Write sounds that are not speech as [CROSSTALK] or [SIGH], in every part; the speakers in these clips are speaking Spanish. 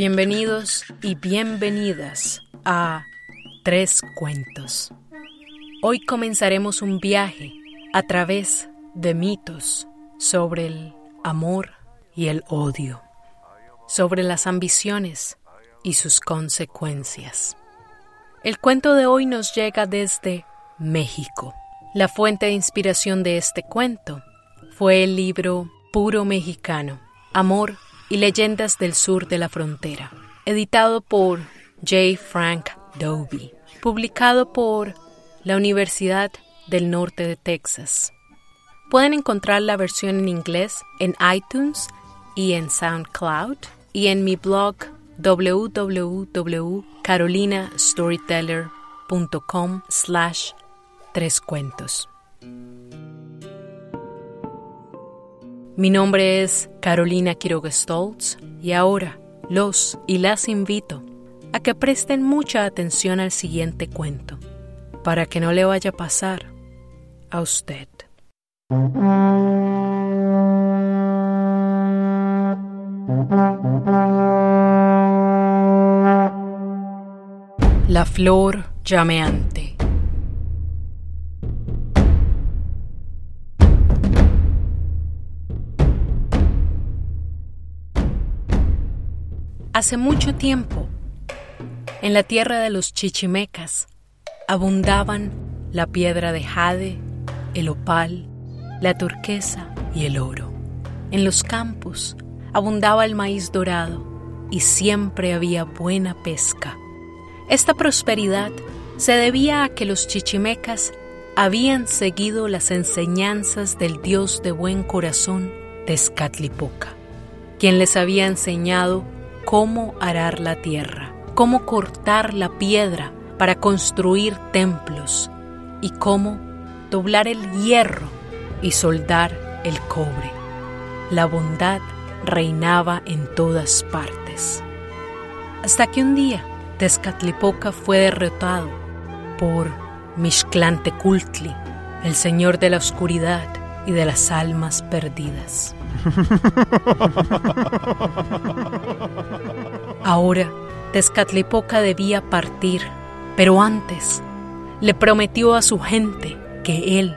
Bienvenidos y bienvenidas a Tres Cuentos. Hoy comenzaremos un viaje a través de mitos sobre el amor y el odio, sobre las ambiciones y sus consecuencias. El cuento de hoy nos llega desde México. La fuente de inspiración de este cuento fue el libro Puro Mexicano, Amor y Leyendas del Sur de la Frontera, editado por J. Frank Dobie, publicado por la Universidad del Norte de Texas. Pueden encontrar la versión en inglés en iTunes y en SoundCloud y en mi blog www.carolinastoryteller.com slash tres cuentos. Mi nombre es Carolina Quiroga Stoltz y ahora los y las invito a que presten mucha atención al siguiente cuento para que no le vaya a pasar a usted. La flor llameante. Hace mucho tiempo, en la tierra de los chichimecas, abundaban la piedra de jade, el opal, la turquesa y el oro. En los campos abundaba el maíz dorado y siempre había buena pesca. Esta prosperidad se debía a que los chichimecas habían seguido las enseñanzas del dios de buen corazón Tezcatlipoca, quien les había enseñado cómo arar la tierra, cómo cortar la piedra para construir templos y cómo doblar el hierro y soldar el cobre. La bondad reinaba en todas partes. Hasta que un día Tezcatlipoca fue derrotado por Mixclantecultli, el señor de la oscuridad y de las almas perdidas. Ahora Tezcatlipoca debía partir pero antes le prometió a su gente que él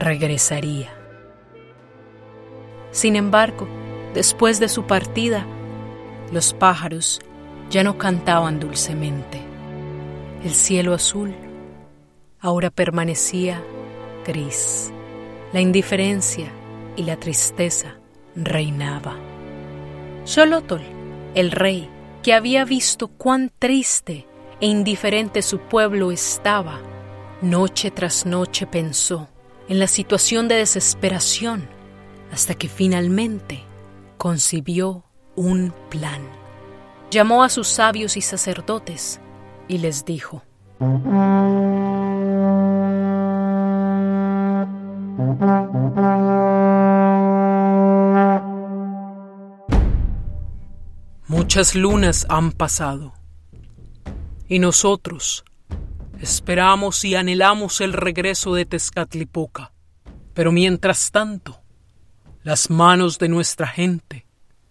regresaría. Sin embargo, después de su partida, los pájaros ya no cantaban dulcemente. El cielo azul ahora permanecía gris. La indiferencia y la tristeza reinaba. Xolotl, el rey, que había visto cuán triste e indiferente su pueblo estaba, noche tras noche pensó en la situación de desesperación hasta que finalmente concibió un plan. Llamó a sus sabios y sacerdotes y les dijo, Muchas lunas han pasado y nosotros esperamos y anhelamos el regreso de Tezcatlipoca. Pero mientras tanto, las manos de nuestra gente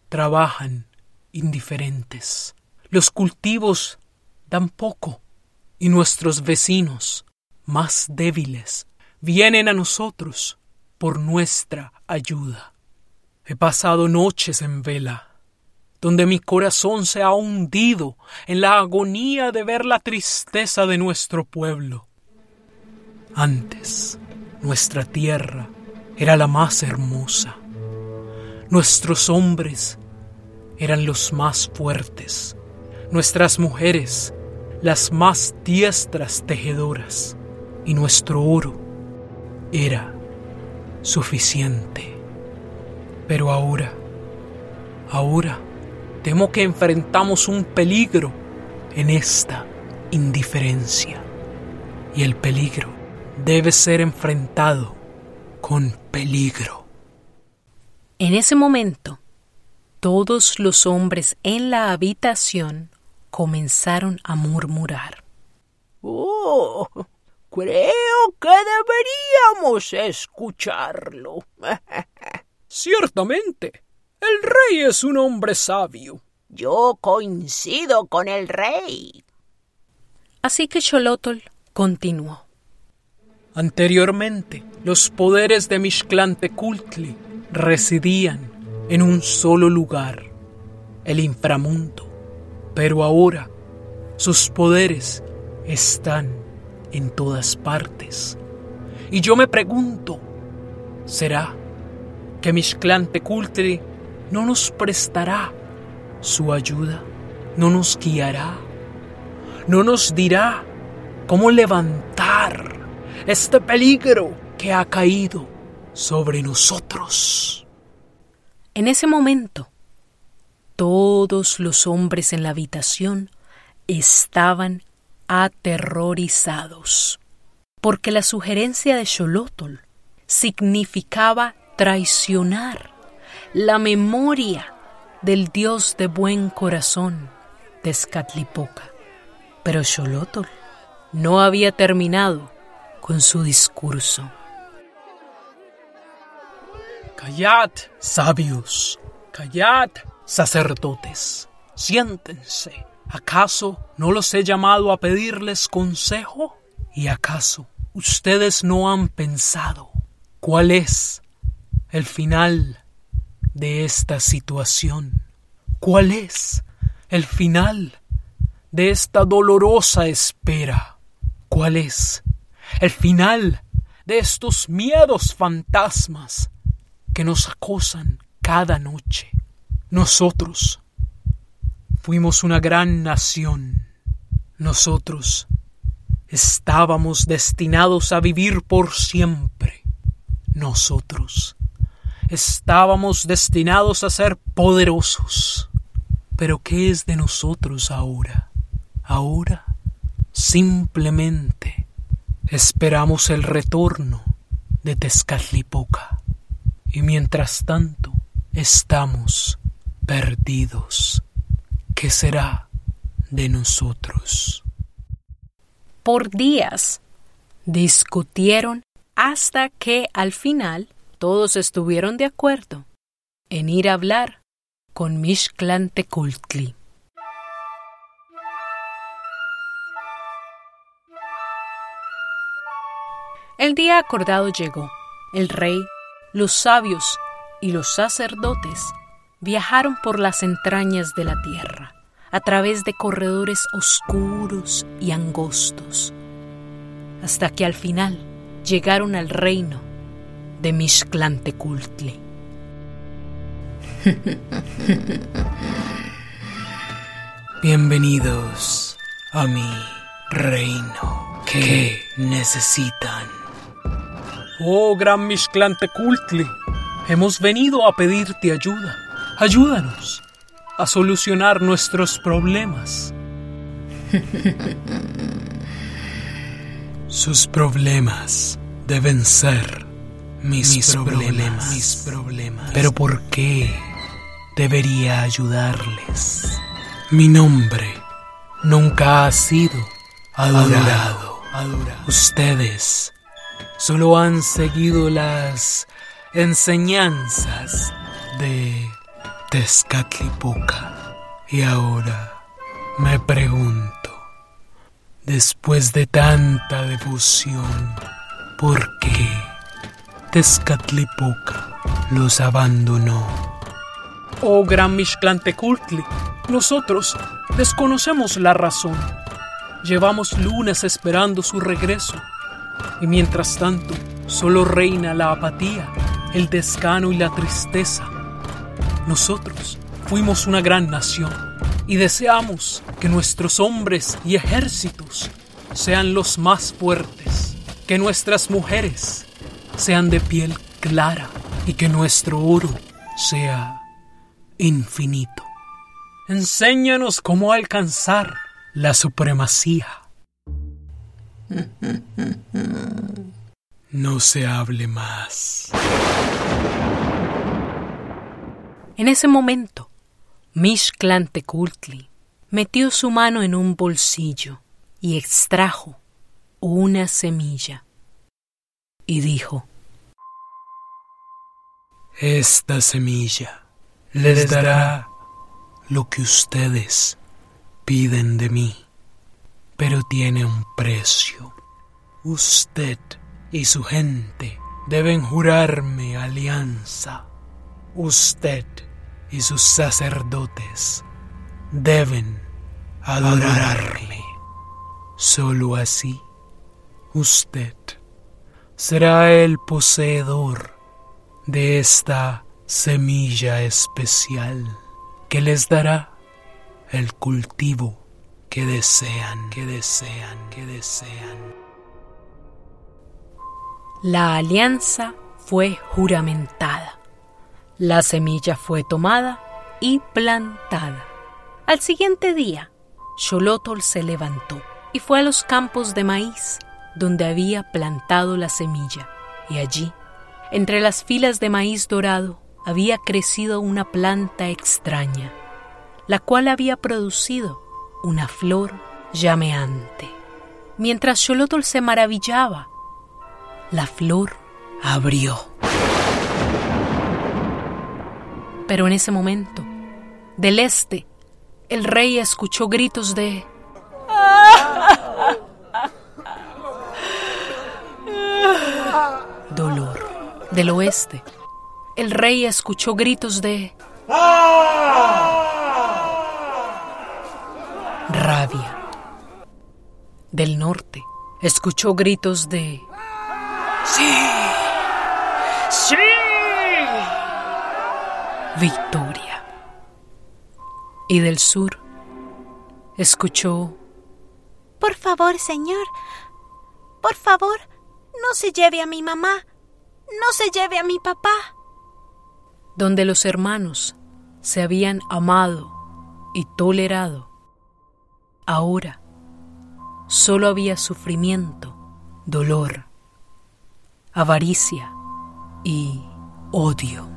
trabajan indiferentes. Los cultivos dan poco y nuestros vecinos, más débiles, vienen a nosotros por nuestra ayuda. He pasado noches en vela donde mi corazón se ha hundido en la agonía de ver la tristeza de nuestro pueblo. Antes, nuestra tierra era la más hermosa. Nuestros hombres eran los más fuertes, nuestras mujeres las más diestras tejedoras, y nuestro oro era suficiente. Pero ahora, ahora, Temo que enfrentamos un peligro en esta indiferencia. Y el peligro debe ser enfrentado con peligro. En ese momento, todos los hombres en la habitación comenzaron a murmurar. Oh, creo que deberíamos escucharlo. [LAUGHS] Ciertamente, el rey es un hombre sabio. Yo coincido con el rey. Así que Xolotl continuó. Anteriormente, los poderes de Mixclantecultli residían en un solo lugar, el inframundo, pero ahora sus poderes están en todas partes. Y yo me pregunto, ¿será que Mixclantecultli no nos prestará su ayuda? ¿No nos guiará? ¿No nos dirá cómo levantar este peligro que ha caído sobre nosotros? En ese momento, todos los hombres en la habitación estaban aterrorizados, porque la sugerencia de Xolotl significaba traicionar la memoria del Dios de buen corazón, Tezcatlipoca. Pero Xolotl no había terminado con su discurso. Callad, sabios, callad, sacerdotes, siéntense. ¿Acaso no los he llamado a pedirles consejo? ¿Y acaso ustedes no han pensado cuál es el final de esta situación? ¿Cuál es el final de esta dolorosa espera? ¿Cuál es el final de estos miedos fantasmas que nos acosan cada noche? Nosotros fuimos una gran nación. Nosotros estábamos destinados a vivir por siempre. Nosotros estábamos destinados a ser poderosos. Pero ¿qué es de nosotros ahora? Ahora simplemente esperamos el retorno de Tezcatlipoca. Y mientras tanto estamos perdidos. ¿Qué será de nosotros? Por días discutieron hasta que al final todos estuvieron de acuerdo en ir a hablar con Mixclantecultli. El día acordado llegó. El rey, los sabios y los sacerdotes viajaron por las entrañas de la tierra, a través de corredores oscuros y angostos, hasta que al final llegaron al reino de Mixclantecultli. [LAUGHS] Bienvenidos a mi reino. ¿Qué necesitan? Oh, gran Mixclantecultli, hemos venido a pedirte ayuda. Ayúdanos a solucionar nuestros problemas. [LAUGHS] Sus problemas deben ser mis, problemas. mis problemas. Pero ¿por qué debería ayudarles? Mi nombre nunca ha sido adorado. adorado. Ustedes solo han seguido las enseñanzas de Tezcatlipoca. Y ahora me pregunto, después de tanta devoción, ¿por qué Tezcatlipoca los abandonó? Oh gran Mixclantecultli, nosotros desconocemos la razón. Llevamos lunas esperando su regreso. Y mientras tanto, solo reina la apatía, el descano y la tristeza nosotros fuimos una gran nación y deseamos que nuestros hombres y ejércitos sean los más fuertes, que nuestras mujeres sean de piel clara y que nuestro oro sea infinito. Enséñanos cómo alcanzar la supremacía. [LAUGHS] No se hable más. En ese momento, Mixclantecultli metió su mano en un bolsillo y extrajo una semilla. Y dijo, Esta semilla les dará lo que ustedes piden de mí, pero tiene un precio. Usted y su gente deben jurarme alianza. Usted y sus sacerdotes deben adorarme. Solo así, usted será el poseedor de esta semilla especial que les dará el cultivo que desean, que desean, que desean. La alianza fue juramentada. La semilla fue tomada y plantada. Al siguiente día, Xolotl se levantó y fue a los campos de maíz donde había plantado la semilla, y allí, entre las filas de maíz dorado, había crecido una planta extraña, la cual había producido una flor llameante. Mientras Xolotl se maravillaba, la flor abrió. Pero en ese momento, del este, el rey escuchó gritos de... Dolor. Del oeste, el rey escuchó gritos de... Rabia. Del norte, escuchó gritos de... Sí. Sí. Victoria. Y del sur, escuchó... Por favor, señor. Por favor, no se lleve a mi mamá. No se lleve a mi papá. Donde los hermanos se habían amado y tolerado, ahora solo había sufrimiento, dolor, avaricia y odio.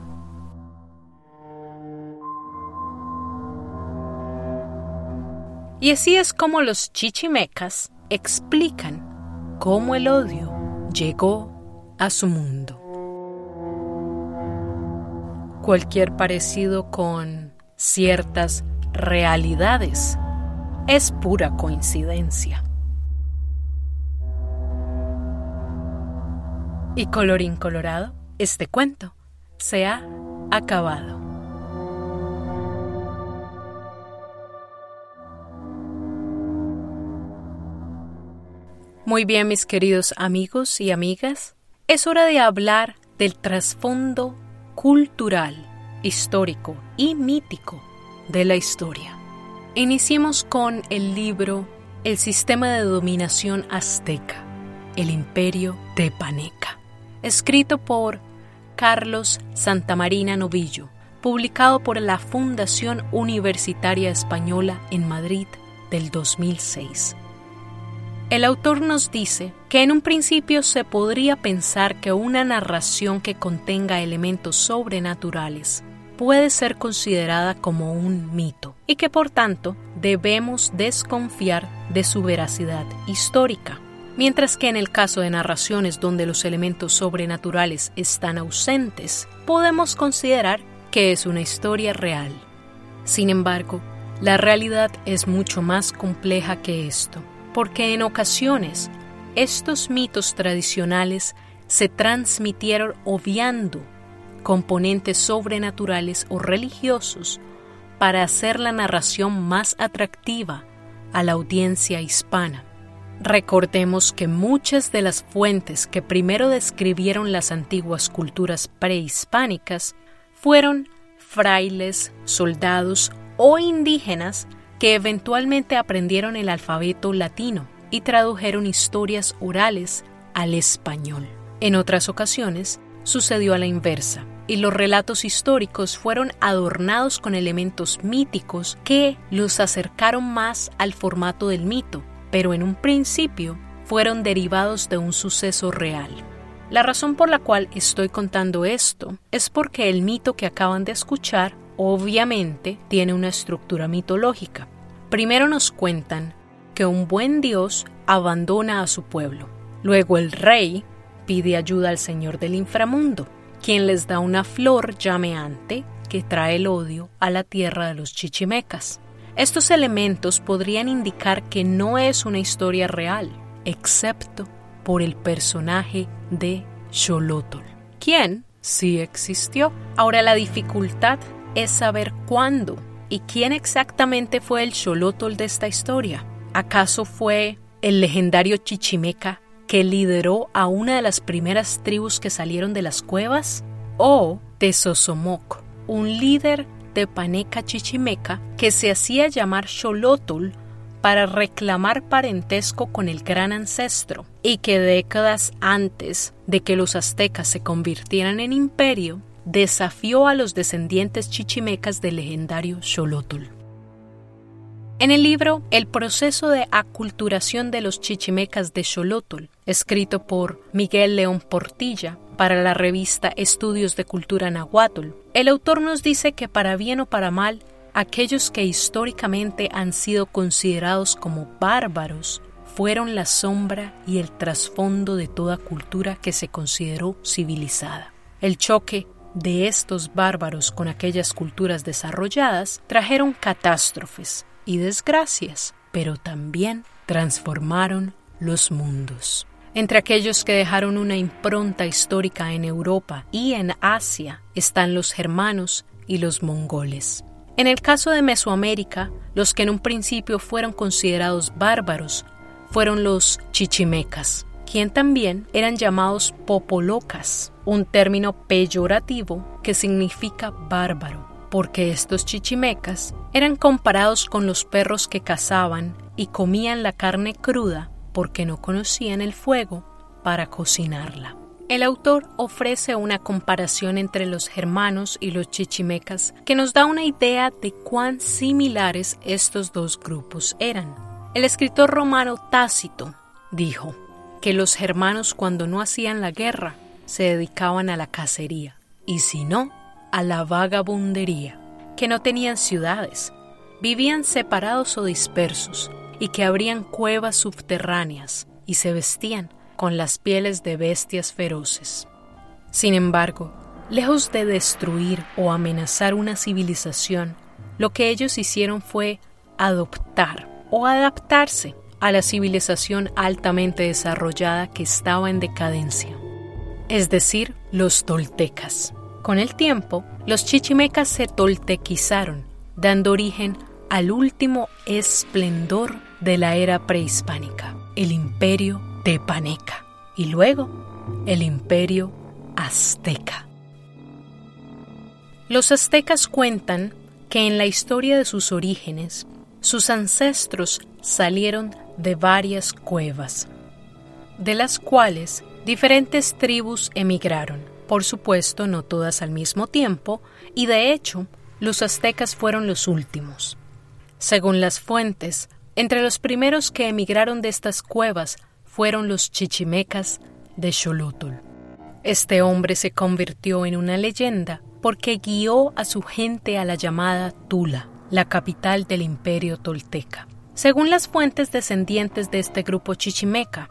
Y así es como los chichimecas explican cómo el odio llegó a su mundo. Cualquier parecido con ciertas realidades es pura coincidencia. Y colorín colorado, este cuento se ha acabado. Muy bien, mis queridos amigos y amigas, es hora de hablar del trasfondo cultural, histórico y mítico de la historia. Iniciemos con el libro El sistema de dominación azteca, el imperio de Paneca, escrito por Carlos Santamarina Novillo, publicado por la Fundación Universitaria Española en Madrid del 2006. El autor nos dice que en un principio se podría pensar que una narración que contenga elementos sobrenaturales puede ser considerada como un mito y que por tanto debemos desconfiar de su veracidad histórica. Mientras que en el caso de narraciones donde los elementos sobrenaturales están ausentes, podemos considerar que es una historia real. Sin embargo, la realidad es mucho más compleja que esto porque en ocasiones estos mitos tradicionales se transmitieron obviando componentes sobrenaturales o religiosos para hacer la narración más atractiva a la audiencia hispana. Recordemos que muchas de las fuentes que primero describieron las antiguas culturas prehispánicas fueron frailes, soldados o indígenas que eventualmente aprendieron el alfabeto latino y tradujeron historias orales al español. En otras ocasiones sucedió a la inversa, y los relatos históricos fueron adornados con elementos míticos que los acercaron más al formato del mito, pero en un principio fueron derivados de un suceso real. La razón por la cual estoy contando esto es porque el mito que acaban de escuchar obviamente tiene una estructura mitológica. Primero nos cuentan que un buen Dios abandona a su pueblo. Luego el rey pide ayuda al Señor del inframundo, quien les da una flor llameante que trae el odio a la tierra de los chichimecas. Estos elementos podrían indicar que no es una historia real, excepto por el personaje de Xolotl, quien sí existió. Ahora la dificultad es saber cuándo y quién exactamente fue el Xolotl de esta historia. ¿Acaso fue el legendario Chichimeca que lideró a una de las primeras tribus que salieron de las cuevas? ¿O Tezosomoc, un líder de Paneca Chichimeca que se hacía llamar Xolotl para reclamar parentesco con el gran ancestro y que décadas antes de que los aztecas se convirtieran en imperio, desafió a los descendientes chichimecas del legendario Xolotl. En el libro El proceso de aculturación de los chichimecas de Xolotl, escrito por Miguel León Portilla para la revista Estudios de Cultura Nahuatl, el autor nos dice que para bien o para mal, aquellos que históricamente han sido considerados como bárbaros fueron la sombra y el trasfondo de toda cultura que se consideró civilizada. El choque de estos bárbaros con aquellas culturas desarrolladas trajeron catástrofes, y desgracias, pero también transformaron los mundos. Entre aquellos que dejaron una impronta histórica en Europa y en Asia están los germanos y los mongoles. En el caso de Mesoamérica, los que en un principio fueron considerados bárbaros fueron los chichimecas, quien también eran llamados popolocas, un término peyorativo que significa bárbaro porque estos chichimecas eran comparados con los perros que cazaban y comían la carne cruda porque no conocían el fuego para cocinarla. El autor ofrece una comparación entre los germanos y los chichimecas que nos da una idea de cuán similares estos dos grupos eran. El escritor romano Tácito dijo que los germanos cuando no hacían la guerra se dedicaban a la cacería y si no, a la vagabundería, que no tenían ciudades, vivían separados o dispersos, y que abrían cuevas subterráneas y se vestían con las pieles de bestias feroces. Sin embargo, lejos de destruir o amenazar una civilización, lo que ellos hicieron fue adoptar o adaptarse a la civilización altamente desarrollada que estaba en decadencia, es decir, los toltecas. Con el tiempo, los chichimecas se toltequizaron, dando origen al último esplendor de la era prehispánica, el imperio tepaneca, y luego el imperio azteca. Los aztecas cuentan que en la historia de sus orígenes, sus ancestros salieron de varias cuevas, de las cuales diferentes tribus emigraron por supuesto no todas al mismo tiempo, y de hecho, los aztecas fueron los últimos. Según las fuentes, entre los primeros que emigraron de estas cuevas fueron los chichimecas de Xolotl. Este hombre se convirtió en una leyenda porque guió a su gente a la llamada Tula, la capital del imperio tolteca. Según las fuentes descendientes de este grupo chichimeca,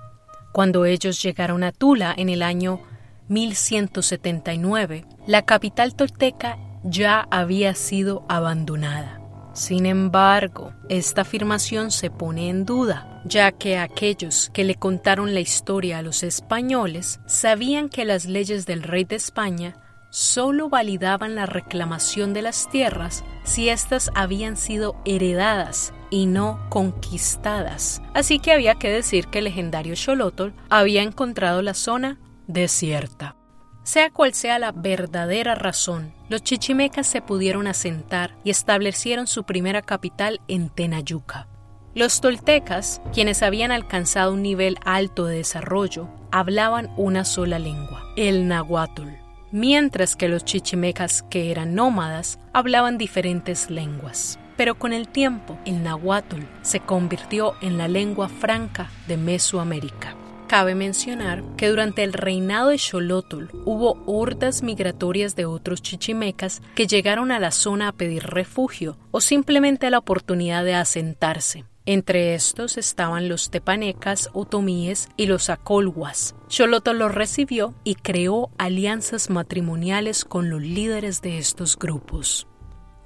cuando ellos llegaron a Tula en el año 1179, la capital tolteca ya había sido abandonada. Sin embargo, esta afirmación se pone en duda, ya que aquellos que le contaron la historia a los españoles sabían que las leyes del rey de España solo validaban la reclamación de las tierras si éstas habían sido heredadas y no conquistadas. Así que había que decir que el legendario Xolotl había encontrado la zona desierta. Sea cual sea la verdadera razón, los chichimecas se pudieron asentar y establecieron su primera capital en Tenayuca. Los toltecas, quienes habían alcanzado un nivel alto de desarrollo, hablaban una sola lengua, el nahuatl, mientras que los chichimecas, que eran nómadas, hablaban diferentes lenguas. Pero con el tiempo, el nahuatl se convirtió en la lengua franca de Mesoamérica. Cabe mencionar que durante el reinado de Xolotl hubo hordas migratorias de otros chichimecas que llegaron a la zona a pedir refugio o simplemente la oportunidad de asentarse. Entre estos estaban los tepanecas, otomíes y los acolhuas. Xolotl los recibió y creó alianzas matrimoniales con los líderes de estos grupos.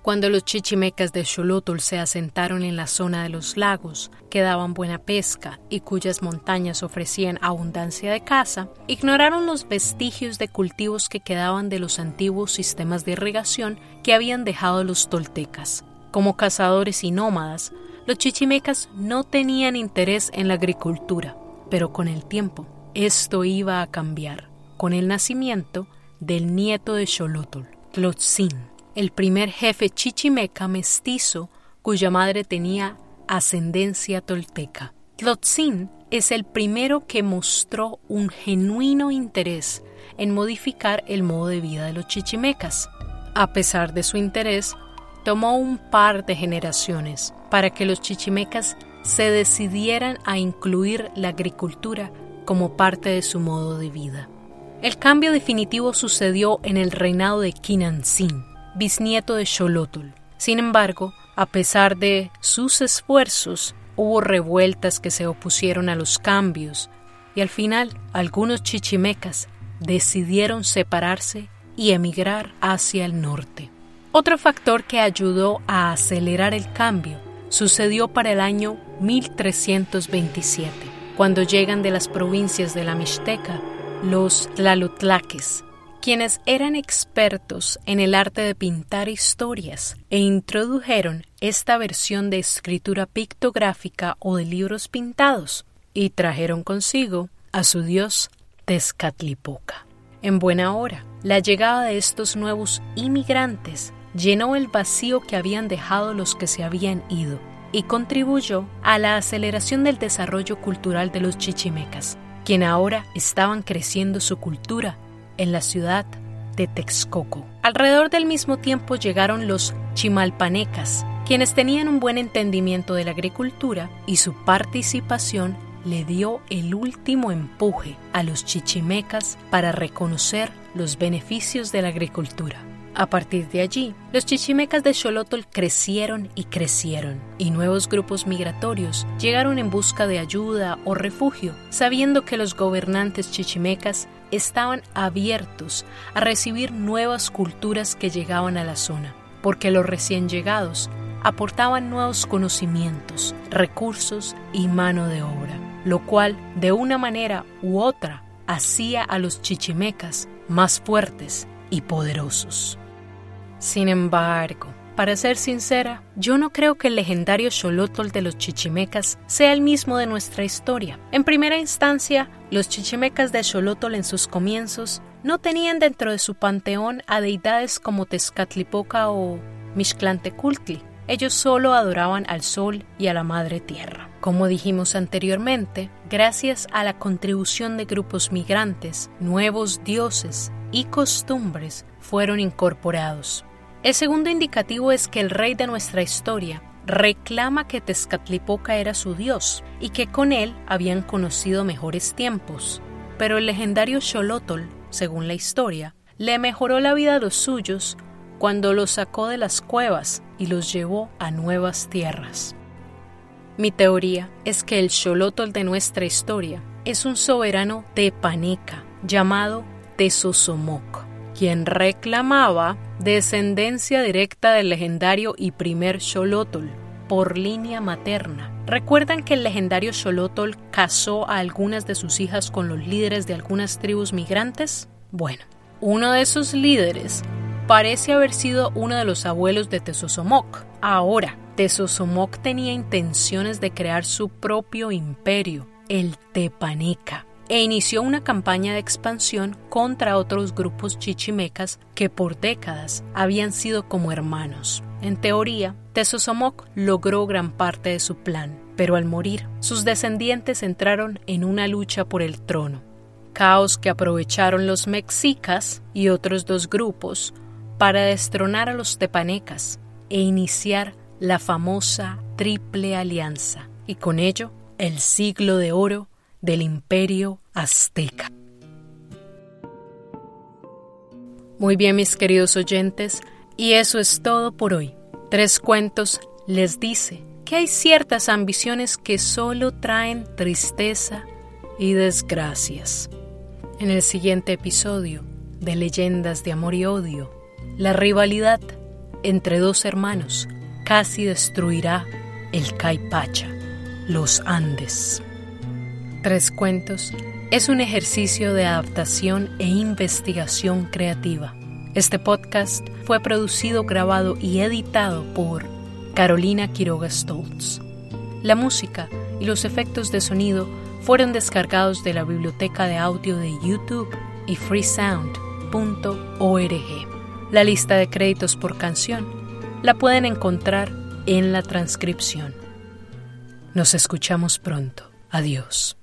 Cuando los chichimecas de Xolotl se asentaron en la zona de los lagos, que daban buena pesca y cuyas montañas ofrecían abundancia de caza, ignoraron los vestigios de cultivos que quedaban de los antiguos sistemas de irrigación que habían dejado los toltecas. Como cazadores y nómadas, los chichimecas no tenían interés en la agricultura, pero con el tiempo esto iba a cambiar, con el nacimiento del nieto de Xolotl, Tlotzin el primer jefe chichimeca mestizo cuya madre tenía ascendencia tolteca. Tlotzin es el primero que mostró un genuino interés en modificar el modo de vida de los chichimecas. A pesar de su interés, tomó un par de generaciones para que los chichimecas se decidieran a incluir la agricultura como parte de su modo de vida. El cambio definitivo sucedió en el reinado de Kinanzin, bisnieto de Xolotl. Sin embargo, a pesar de sus esfuerzos, hubo revueltas que se opusieron a los cambios y al final algunos chichimecas decidieron separarse y emigrar hacia el norte. Otro factor que ayudó a acelerar el cambio sucedió para el año 1327, cuando llegan de las provincias de la Mixteca los Tlalutlaques, quienes eran expertos en el arte de pintar historias e introdujeron esta versión de escritura pictográfica o de libros pintados y trajeron consigo a su dios Tezcatlipoca. En buena hora, la llegada de estos nuevos inmigrantes llenó el vacío que habían dejado los que se habían ido y contribuyó a la aceleración del desarrollo cultural de los chichimecas, quien ahora estaban creciendo su cultura en la ciudad de Texcoco. Alrededor del mismo tiempo llegaron los chimalpanecas, quienes tenían un buen entendimiento de la agricultura y su participación le dio el último empuje a los chichimecas para reconocer los beneficios de la agricultura. A partir de allí, los chichimecas de Xolotl crecieron y crecieron, y nuevos grupos migratorios llegaron en busca de ayuda o refugio, sabiendo que los gobernantes chichimecas estaban abiertos a recibir nuevas culturas que llegaban a la zona, porque los recién llegados aportaban nuevos conocimientos, recursos y mano de obra, lo cual, de una manera u otra, hacía a los chichimecas más fuertes y poderosos. Sin embargo, para ser sincera, yo no creo que el legendario Xolotl de los chichimecas sea el mismo de nuestra historia. En primera instancia, los chichimecas de Xolotl en sus comienzos no tenían dentro de su panteón a deidades como Tezcatlipoca o Mixclantecultli. Ellos solo adoraban al sol y a la madre tierra. Como dijimos anteriormente, gracias a la contribución de grupos migrantes, nuevos dioses y costumbres fueron incorporados. El segundo indicativo es que el rey de nuestra historia reclama que Tezcatlipoca era su dios y que con él habían conocido mejores tiempos. Pero el legendario Xolotl, según la historia, le mejoró la vida a los suyos cuando los sacó de las cuevas y los llevó a nuevas tierras. Mi teoría es que el Xolotl de nuestra historia es un soberano tepaneca llamado Tezosomoc quien reclamaba descendencia directa del legendario y primer Xolotl por línea materna. ¿Recuerdan que el legendario Xolotl casó a algunas de sus hijas con los líderes de algunas tribus migrantes? Bueno, uno de esos líderes parece haber sido uno de los abuelos de Tezosomoc. Ahora, Tezosomoc tenía intenciones de crear su propio imperio, el Tepaneca e inició una campaña de expansión contra otros grupos chichimecas que por décadas habían sido como hermanos. En teoría, Tezosomoc logró gran parte de su plan, pero al morir, sus descendientes entraron en una lucha por el trono, caos que aprovecharon los mexicas y otros dos grupos para destronar a los tepanecas e iniciar la famosa Triple Alianza, y con ello el siglo de oro del imperio azteca. Muy bien, mis queridos oyentes, y eso es todo por hoy. Tres Cuentos les dice que hay ciertas ambiciones que solo traen tristeza y desgracias. En el siguiente episodio de Leyendas de Amor y Odio, la rivalidad entre dos hermanos casi destruirá el Caipacha, los Andes. Tres Cuentos es un ejercicio de adaptación e investigación creativa. Este podcast fue producido, grabado y editado por Carolina Quiroga Stoltz. La música y los efectos de sonido fueron descargados de la biblioteca de audio de YouTube y freesound.org. La lista de créditos por canción la pueden encontrar en la transcripción. Nos escuchamos pronto. Adiós.